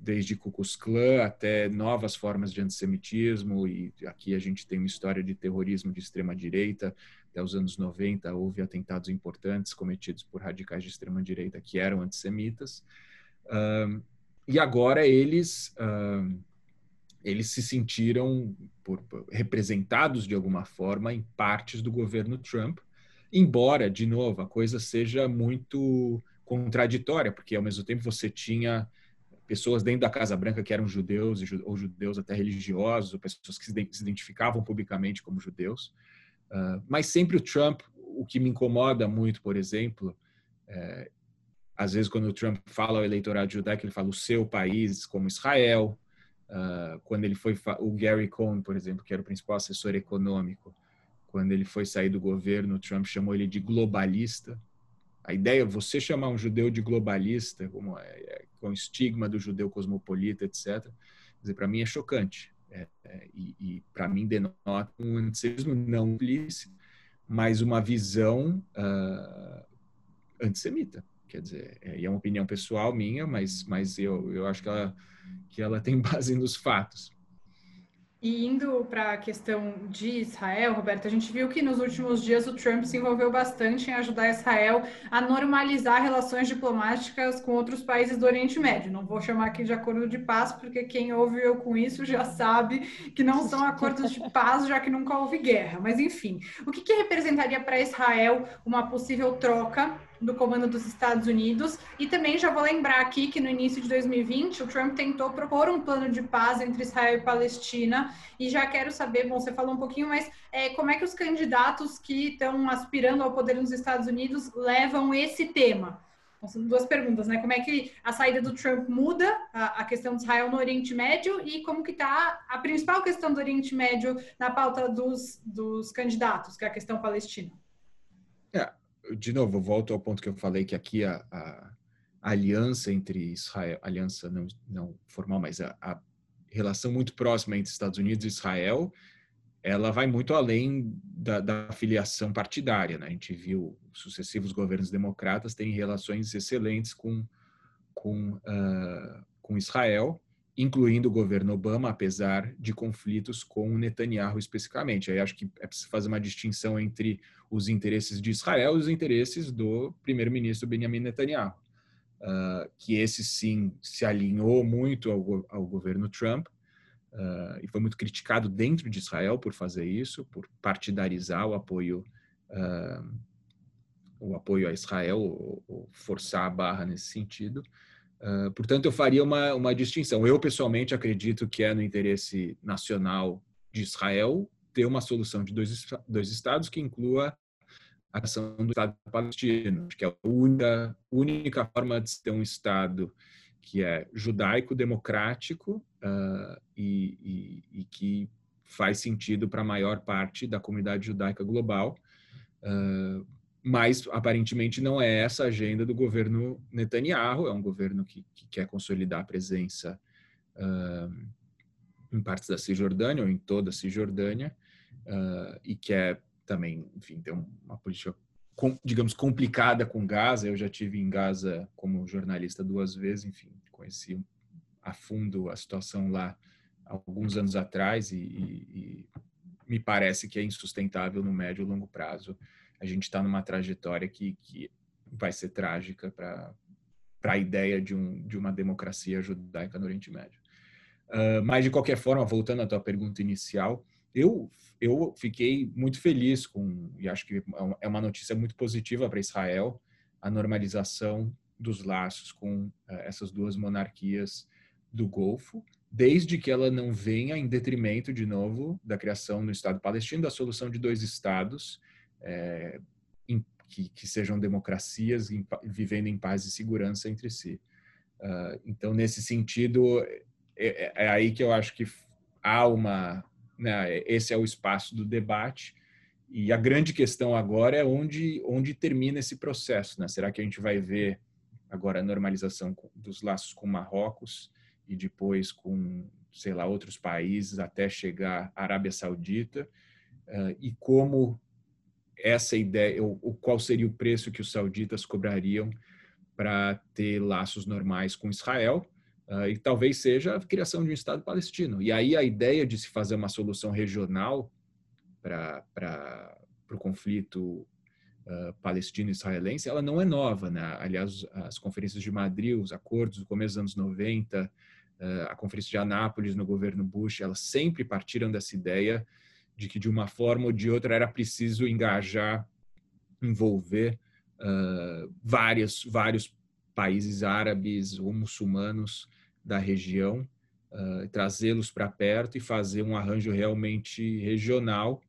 S3: desde Klux Klan até novas formas de antissemitismo, e aqui a gente tem uma história de terrorismo de extrema-direita. Até os anos 90 houve atentados importantes cometidos por radicais de extrema-direita que eram antissemitas. Um, e agora eles, um, eles se sentiram por, representados de alguma forma em partes do governo Trump, embora, de novo, a coisa seja muito contraditória, porque ao mesmo tempo você tinha pessoas dentro da Casa Branca que eram judeus ou judeus até religiosos, ou pessoas que se identificavam publicamente como judeus. Uh, mas sempre o Trump, o que me incomoda muito, por exemplo, é, às vezes quando o Trump fala ao eleitorado judaico, ele fala o seu país como Israel. Uh, quando ele foi o Gary Cohn, por exemplo, que era o principal assessor econômico, quando ele foi sair do governo, o Trump chamou ele de globalista. A ideia, você chamar um judeu de globalista, como é, é com o estigma do judeu cosmopolita, etc. para mim é chocante. É, é, e, e para mim denota um antissemitismo não implícito, mas uma visão uh, antissemita. Quer dizer, é, é uma opinião pessoal minha, mas, mas eu, eu acho que ela, que ela tem base nos fatos.
S1: E indo para a questão de Israel, Roberto, a gente viu que nos últimos dias o Trump se envolveu bastante em ajudar Israel a normalizar relações diplomáticas com outros países do Oriente Médio. Não vou chamar aqui de acordo de paz, porque quem ouve eu com isso já sabe que não são acordos de paz, já que nunca houve guerra. Mas enfim, o que, que representaria para Israel uma possível troca do comando dos Estados Unidos. E também já vou lembrar aqui que no início de 2020 o Trump tentou propor um plano de paz entre Israel e Palestina. E já quero saber, bom, você falou um pouquinho, mas é, como é que os candidatos que estão aspirando ao poder nos Estados Unidos levam esse tema? Então, são duas perguntas, né? Como é que a saída do Trump muda a, a questão de Israel no Oriente Médio e como que está a principal questão do Oriente Médio na pauta dos, dos candidatos, que é a questão palestina?
S3: É, de novo, eu volto ao ponto que eu falei que aqui a, a, aliança entre Israel, aliança não, não formal, mas a, a, relação muito próxima entre Estados Unidos e Israel, ela vai muito além da, da filiação partidária. Né? A gente viu sucessivos governos democratas terem relações excelentes com, com, uh, com Israel, incluindo o governo Obama, apesar de conflitos com o Netanyahu especificamente. Aí acho que é preciso fazer uma distinção entre os interesses de Israel e os interesses do primeiro-ministro Benjamin Netanyahu, uh, que esse sim se alinhou muito ao, ao governo Trump uh, e foi muito criticado dentro de Israel por fazer isso, por partidarizar o apoio uh, o apoio a Israel, ou, ou forçar a barra nesse sentido. Uh, portanto, eu faria uma, uma distinção. Eu, pessoalmente, acredito que é no interesse nacional de Israel ter uma solução de dois, dois estados que inclua a questão do Estado palestino, que é a única, única forma de ter um Estado que é judaico, democrático uh, e, e, e, que faz sentido para a maior parte da comunidade judaica global. Uh, mas aparentemente não é essa a agenda do governo Netanyahu, é um governo que, que quer consolidar a presença uh, em partes da Cisjordânia ou em toda a Cisjordânia uh, e quer também, enfim, ter uma política, digamos, complicada com Gaza. Eu já tive em Gaza como jornalista duas vezes, enfim, conheci a fundo a situação lá alguns anos atrás e, e, e me parece que é insustentável no médio e longo prazo. A gente está numa trajetória que, que vai ser trágica para a ideia de, um, de uma democracia judaica no Oriente Médio. Uh, mas, de qualquer forma, voltando à tua pergunta inicial, eu, eu fiquei muito feliz com, e acho que é, é uma notícia muito positiva para Israel, a normalização dos laços com uh, essas duas monarquias do Golfo, desde que ela não venha em detrimento, de novo, da criação no Estado palestino, da solução de dois Estados é, em, que, que, sejam democracias em, vivendo em paz e segurança entre si. Uh, então, nesse sentido, é, é, é, aí que eu acho que há uma. Né, esse é o espaço do debate. E a grande questão agora é onde, onde termina esse processo. Né? Será que a gente vai ver agora a normalização dos laços com Marrocos? e depois com, sei lá, outros países até chegar à Arábia Saudita, uh, e como essa ideia, ou, ou, qual seria o preço que os sauditas cobrariam para ter laços normais com Israel, uh, e talvez seja a criação de um Estado palestino. E aí a ideia de se fazer uma solução regional para o conflito Uh, palestino-israelense, ela não é nova. Né? Aliás, as conferências de Madrid, os acordos do começo dos anos 90, eh, a Conferência de Anápolis no governo Bush, elas sempre partiram dessa ideia de que de uma forma ou de outra era preciso engajar, envolver uh, vários, vários países árabes ou muçulmanos da região, uh, trazê-los para perto e fazer um arranjo realmente regional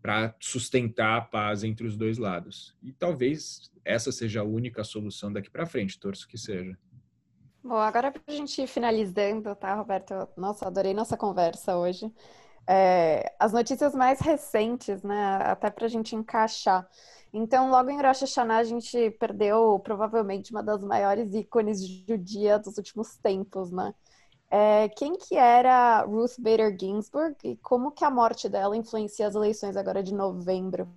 S3: para sustentar a paz entre os dois lados. E talvez essa seja a única solução daqui para frente, torço que seja.
S2: Bom, agora para a gente ir finalizando, tá, Roberto? Nossa, adorei nossa conversa hoje. É, as notícias mais recentes, né? Até para a gente encaixar. Então, logo em Rosh Hashanah, a gente perdeu provavelmente uma das maiores ícones judia dos últimos tempos, né? É, quem que era Ruth Bader Ginsburg e como que a morte dela influencia as eleições agora de novembro?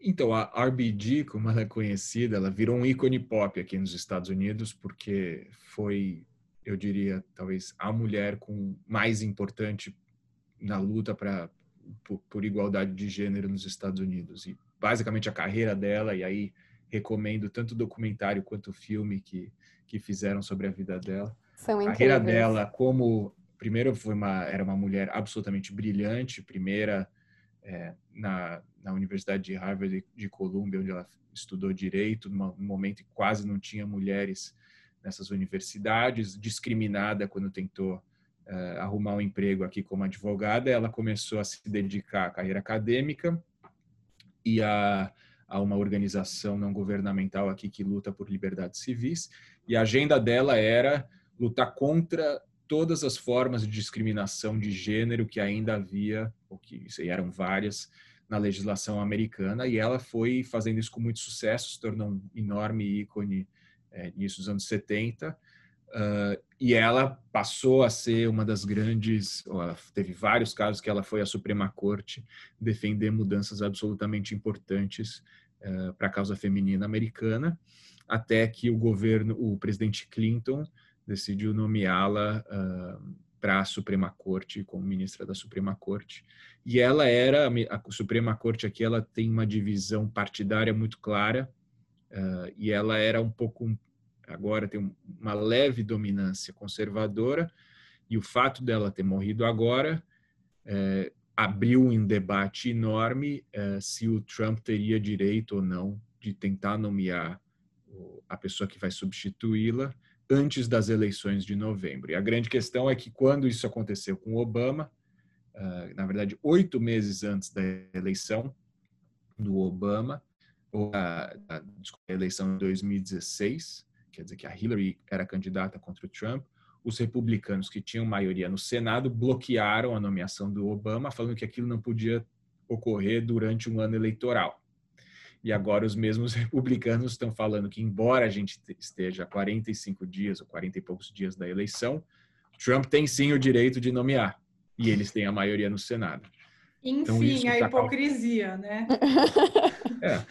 S3: Então, a RBG, como ela é conhecida, ela virou um ícone pop aqui nos Estados Unidos porque foi, eu diria, talvez a mulher com mais importante na luta para por, por, igualdade de gênero nos Estados Unidos. E basicamente a carreira dela, e aí recomendo tanto o documentário quanto o filme que, que fizeram sobre a vida dela.
S2: São
S3: a carreira dela como primeiro foi uma era uma mulher absolutamente brilhante, primeira é, na, na Universidade de Harvard de, Columbia, onde ela estudou direito, num momento que quase não tinha mulheres nessas universidades, discriminada quando tentou uh, arrumar um emprego aqui como advogada, ela começou a se dedicar à carreira acadêmica e a, a uma organização não governamental aqui que luta por liberdades civis, e a agenda dela era lutar contra todas as formas de discriminação de gênero que ainda havia, ou que eram várias, na legislação americana, e ela foi fazendo isso com muito sucesso, se tornou um enorme ícone é, dos anos 70, uh, ah, e ela passou a ser uma das grandes, teve vários casos que ela foi à Suprema Corte defender mudanças absolutamente importantes uh, para a causa feminina americana, até que o governo, o presidente Clinton, decidiu nomeá-la uh, para a Suprema Corte como ministra da Suprema Corte. E ela era a Suprema Corte aqui, ela tem uma divisão partidária muito clara uh, e ela era um pouco agora tem uma leve dominância conservadora e o fato dela ter morrido agora uh, abriu um debate enorme uh, se o Trump teria direito ou não de tentar nomear a pessoa que vai substituí-la antes das eleições de novembro. E a grande questão é que quando isso aconteceu com Obama, uh, na verdade, oito meses antes da eleição do Obama, a, a, a eleição de 2016, quer dizer que a Hillary era candidata contra o Trump, os republicanos que tinham maioria no Senado bloquearam a nomeação do Obama, falando que aquilo não podia ocorrer durante um ano eleitoral. E agora os mesmos republicanos estão falando que, embora a gente esteja a 45 dias ou 40 e poucos dias da eleição, Trump tem sim o direito de nomear. E eles têm a maioria no Senado.
S1: Enfim, então, a tá hipocrisia, né?
S3: É.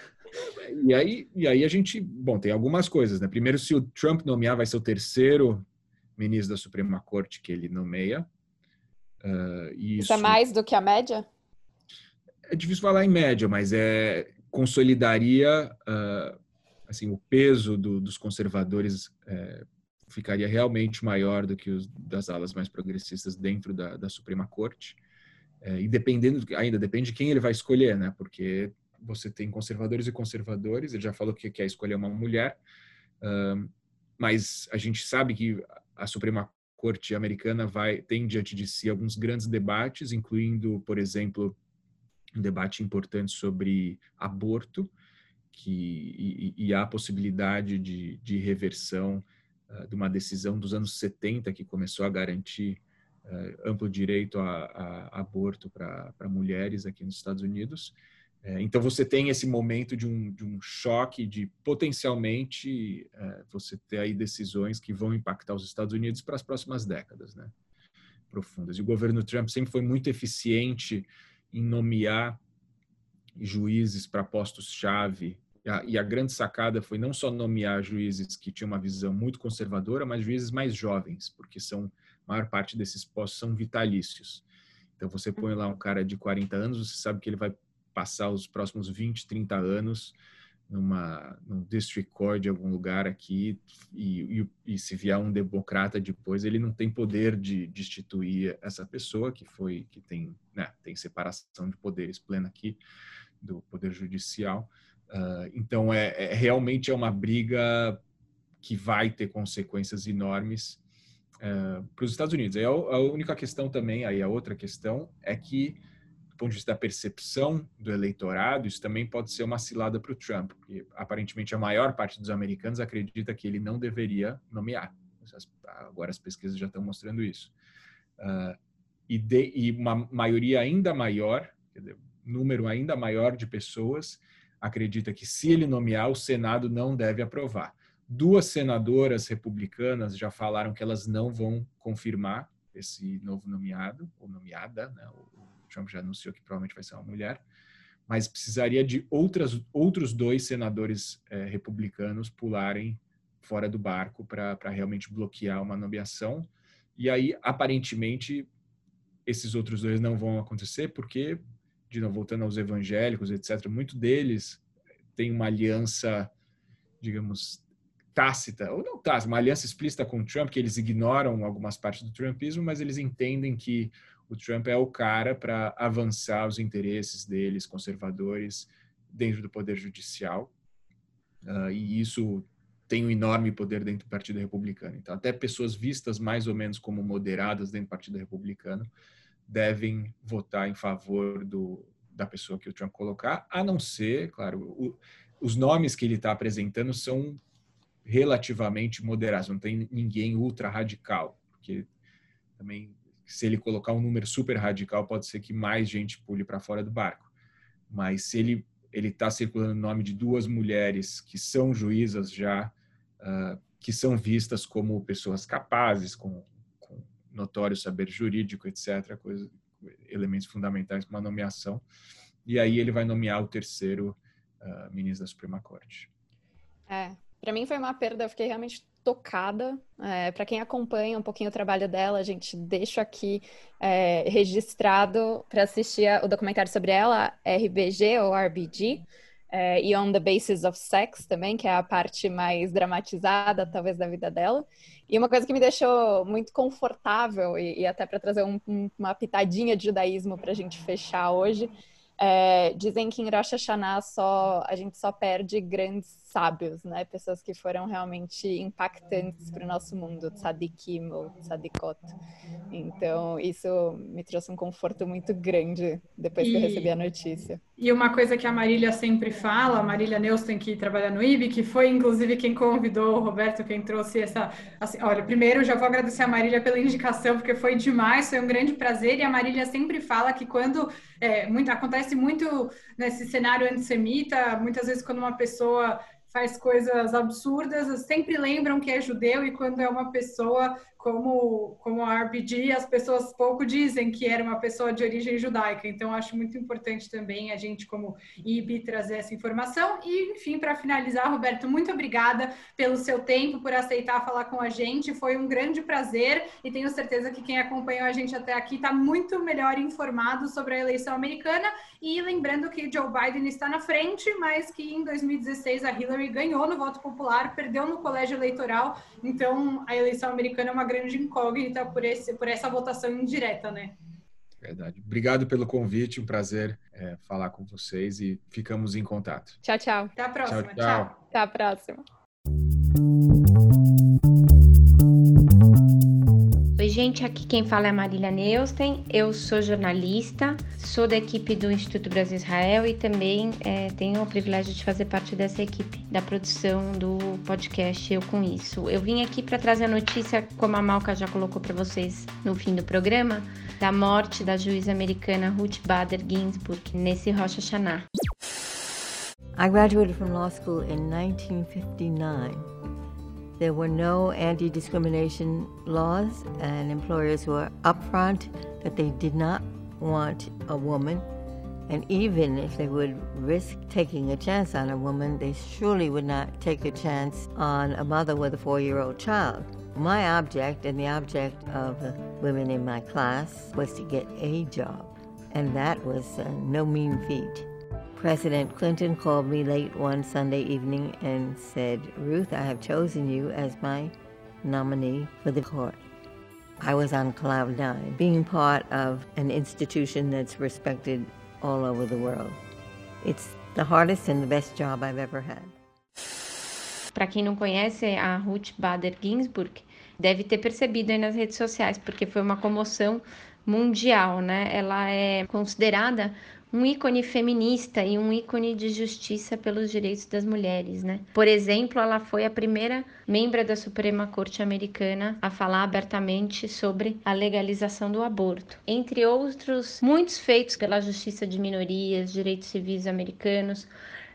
S3: E aí, e aí a gente, bom, tem algumas coisas, né? Primeiro, se o Trump nomear, vai ser o terceiro ministros da Suprema Corte que ele nomeia.
S2: Uh, isso... isso é mais do que a média?
S3: É difícil falar em média, mas é consolidaria uh, assim o peso do, dos conservadores é, ficaria realmente maior do que os das alas mais progressistas dentro da, da Suprema Corte. É, e dependendo, ainda depende de quem ele vai escolher, né? Porque você tem conservadores e conservadores, ele já falou que quer escolher uma mulher, mas a gente sabe que a Suprema Corte americana vai tem diante de si alguns grandes debates, incluindo, por exemplo, um debate importante sobre aborto, que, e, e a possibilidade de, de reversão uh, de uma decisão dos anos 70 que começou a garantir uh, amplo direito a, a aborto para mulheres aqui nos Estados Unidos. Uh, então você tem esse momento de um, de um choque de potencialmente você ter aí decisões que vão impactar os Estados Unidos para as próximas décadas, né? Profundas. E o governo Trump sempre foi muito eficiente em nomear juízes para postos-chave e a grande sacada foi não só nomear juízes que tinham uma visão muito conservadora, mas juízes mais jovens, porque são a maior parte desses postos são vitalícios. Então você põe lá um cara de 40 anos, você sabe que ele vai passar os próximos 20, 30 anos numa num district court de algum lugar aqui e, e, e, se vier um democrata depois ele não tem poder de destituir essa pessoa que foi que tem né, tem separação de poderes plena aqui do poder judicial Uh, então, é, é, realmente é uma briga que vai ter consequências enormes uh, para os Estados Unidos. Aí a, a, única questão também, aí a outra questão é que, do ponto de vista da percepção do eleitorado, isso também pode ser uma cilada para o Trump, porque aparentemente a maior parte dos americanos acredita que ele não deveria nomear. Agora as pesquisas já estão mostrando isso. Uh, e, de, e uma maioria ainda maior, dizer, número ainda maior de pessoas acredita que se ele nomear, o Senado não deve aprovar. Duas senadoras republicanas já falaram que elas não vão confirmar esse novo nomeado, ou nomeada, né? o Trump já anunciou que provavelmente vai ser uma mulher, mas precisaria de outras, outros dois senadores é, republicanos pularem fora do barco para realmente bloquear uma nomeação. E aí, aparentemente, esses outros dois não vão acontecer, porque de novo, voltando aos evangélicos, etc., muito deles tem uma aliança, digamos, tácita, ou não tácita, uma aliança explícita com o Trump, que eles ignoram algumas partes do Trumpismo, mas eles entendem que o Trump é o cara para avançar os interesses deles, conservadores, dentro do poder judicial. Uh, e isso tem um enorme poder dentro do Partido Republicano. Então, até pessoas vistas mais ou menos como moderadas dentro do Partido Republicano devem votar em favor do, da pessoa que o Trump colocar, a não ser, claro, o, os nomes que ele está apresentando são relativamente moderados, não tem ninguém ultra radical, porque também se ele colocar um número super radical, pode ser que mais gente pule para fora do barco. Mas se ele ele está circulando o nome de duas mulheres que são juízas já, uh, que são vistas como pessoas capazes, com notório saber jurídico, etc., coisa, elementos fundamentais para uma nomeação. E aí ele vai nomear o terceiro uh, ministro da Suprema Corte.
S2: É, para mim foi uma perda, eu fiquei realmente tocada. É, para quem acompanha um pouquinho o trabalho dela, a gente deixa aqui é, registrado para assistir o documentário sobre ela, RBG ou RBG é, e On the Basis of Sex também, que é a parte mais dramatizada, talvez, da vida dela. E uma coisa que me deixou muito confortável, e, e até para trazer um, um, uma pitadinha de judaísmo para a gente fechar hoje, é, dizem que em Rosh Hashanah só, a gente só perde grandes sábios, né? Pessoas que foram realmente impactantes para o nosso mundo, tzadikim ou tzadikot. Então, isso me trouxe um conforto muito grande depois e, que eu recebi a notícia.
S1: E uma coisa que a Marília sempre fala, a Marília Neusten, que trabalha no IB, que foi inclusive quem convidou o Roberto, quem trouxe essa. Assim, olha, primeiro já vou agradecer a Marília pela indicação, porque foi demais, foi um grande prazer. E a Marília sempre fala que quando é, muito, acontece muito nesse cenário antissemita, muitas vezes quando uma pessoa faz coisas absurdas, sempre lembram que é judeu e quando é uma pessoa como, como a RPG, as pessoas pouco dizem que era uma pessoa de origem judaica. Então, acho muito importante também a gente, como IB, trazer essa informação. E, enfim, para finalizar, Roberto, muito obrigada pelo seu tempo, por aceitar falar com a gente. Foi um grande prazer e tenho certeza que quem acompanhou a gente até aqui está muito melhor informado sobre a eleição americana. E lembrando que Joe Biden está na frente, mas que em 2016 a Hillary ganhou no voto popular, perdeu no colégio eleitoral. Então, a eleição americana é uma grande incógnita por, esse, por essa votação indireta, né?
S3: Verdade. Obrigado pelo convite, um prazer é, falar com vocês e ficamos em contato.
S2: Tchau, tchau.
S1: Até a próxima.
S3: Tchau, tchau.
S1: tchau.
S2: Até a próxima.
S4: Gente, aqui quem fala é Marília Neusten. Eu sou jornalista, sou da equipe do Instituto Brasil Israel e também é, tenho o privilégio de fazer parte dessa equipe da produção do podcast Eu Com Isso. Eu vim aqui para trazer a notícia, como a Malca já colocou para vocês no fim do programa, da morte da juíza americana Ruth Bader Ginsburg nesse Rosh Hashanah.
S5: I graduated from law school in 1959. There were no anti discrimination laws, and employers were upfront that they did not want a woman. And even if they would risk taking a chance on a woman, they surely would not take a chance on a mother with a four year old child. My object and the object of the women in my class was to get a job, and that was uh, no mean feat. President Clinton called me late one Sunday evening and said, Ruth, I have chosen you as my nominee for the court. I was on cloud nine, being part of an institution that's respected all over the world. It's the hardest and the best job I've ever had.
S4: Para quem não conhece, a Ruth Bader Ginsburg deve ter percebido aí nas redes sociais, porque foi uma comoção mundial, né? Ela é considerada um ícone feminista e um ícone de justiça pelos direitos das mulheres, né? Por exemplo, ela foi a primeira membro da Suprema Corte Americana a falar abertamente sobre a legalização do aborto, entre outros muitos feitos pela justiça de minorias, direitos civis americanos,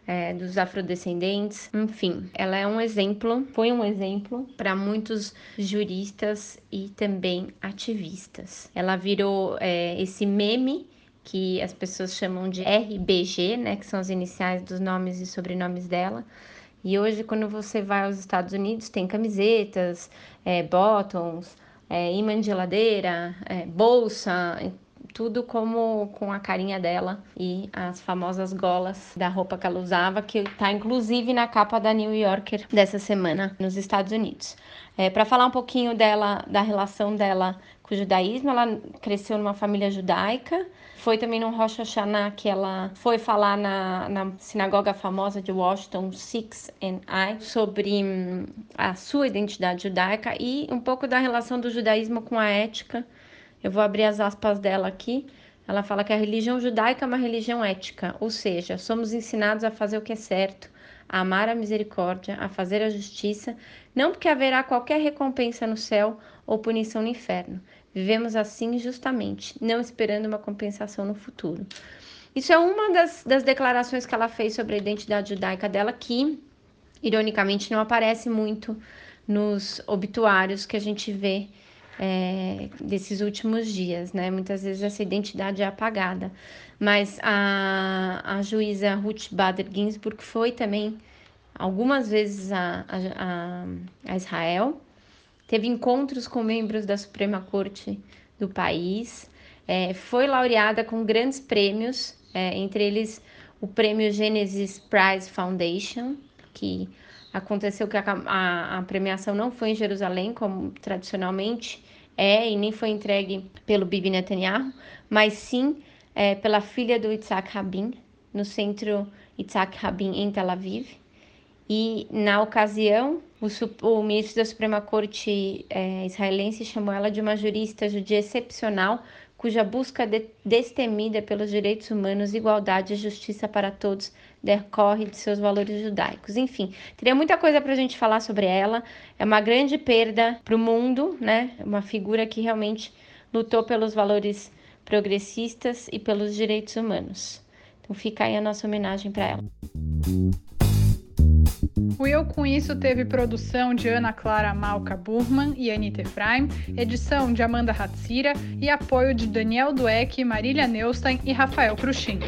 S4: é, dos afrodescendentes, enfim, ela é um exemplo, foi um exemplo para muitos juristas e também ativistas. Ela virou é, esse meme que as pessoas chamam de RBG, né, que são as iniciais dos nomes e sobrenomes dela. E hoje, quando você vai aos Estados Unidos, tem camisetas, é, bottoms, é, imã de geladeira, é, bolsa, tudo como com a carinha dela e as famosas golas da roupa que ela usava, que está inclusive na capa da New Yorker dessa semana nos Estados Unidos. É, Para falar um pouquinho dela, da relação dela com o judaísmo, ela cresceu numa família judaica, foi também no Rosh Hashanah que ela foi falar na, na sinagoga famosa de Washington, Six and I, sobre hum, a sua identidade judaica e um pouco da relação do judaísmo com a ética. Eu vou abrir as aspas dela aqui. Ela fala que a religião judaica é uma religião ética, ou seja, somos ensinados a fazer o que é certo, a amar a misericórdia, a fazer a justiça, não porque haverá qualquer recompensa no céu ou punição no inferno, Vivemos assim justamente, não esperando uma compensação no futuro. Isso é uma das, das declarações que ela fez sobre a identidade judaica dela, que, ironicamente, não aparece muito nos obituários que a gente vê é, desses últimos dias, né? Muitas vezes essa identidade é apagada. Mas a, a juíza Ruth Bader Ginsburg foi também algumas vezes a, a, a Israel teve encontros com membros da Suprema Corte do país, é, foi laureada com grandes prêmios, é, entre eles o prêmio Genesis Prize Foundation, que aconteceu que a, a, a, premiação não foi em Jerusalém, como tradicionalmente é, e nem foi entregue pelo Bibi Netanyahu, mas sim é, pela filha do Itzhak Rabin, no centro Itzhak Rabin em Tel Aviv. E na ocasião, o, o ministro da Suprema Corte é, israelense chamou ela de uma jurista judia excepcional, cuja busca de, destemida pelos direitos humanos, igualdade e justiça para todos decorre de seus valores judaicos. Enfim, teria muita coisa para a gente falar sobre ela. É uma grande perda para o mundo, né? Uma figura que realmente lutou pelos valores progressistas e pelos direitos humanos. Então fica aí a nossa homenagem para ela.
S1: O Eu Com Isso teve produção de Ana Clara Malca Burman e Anita Efraim, edição de Amanda Hatzira e apoio de Daniel Dueck, Marília Neustein e Rafael Cruxin.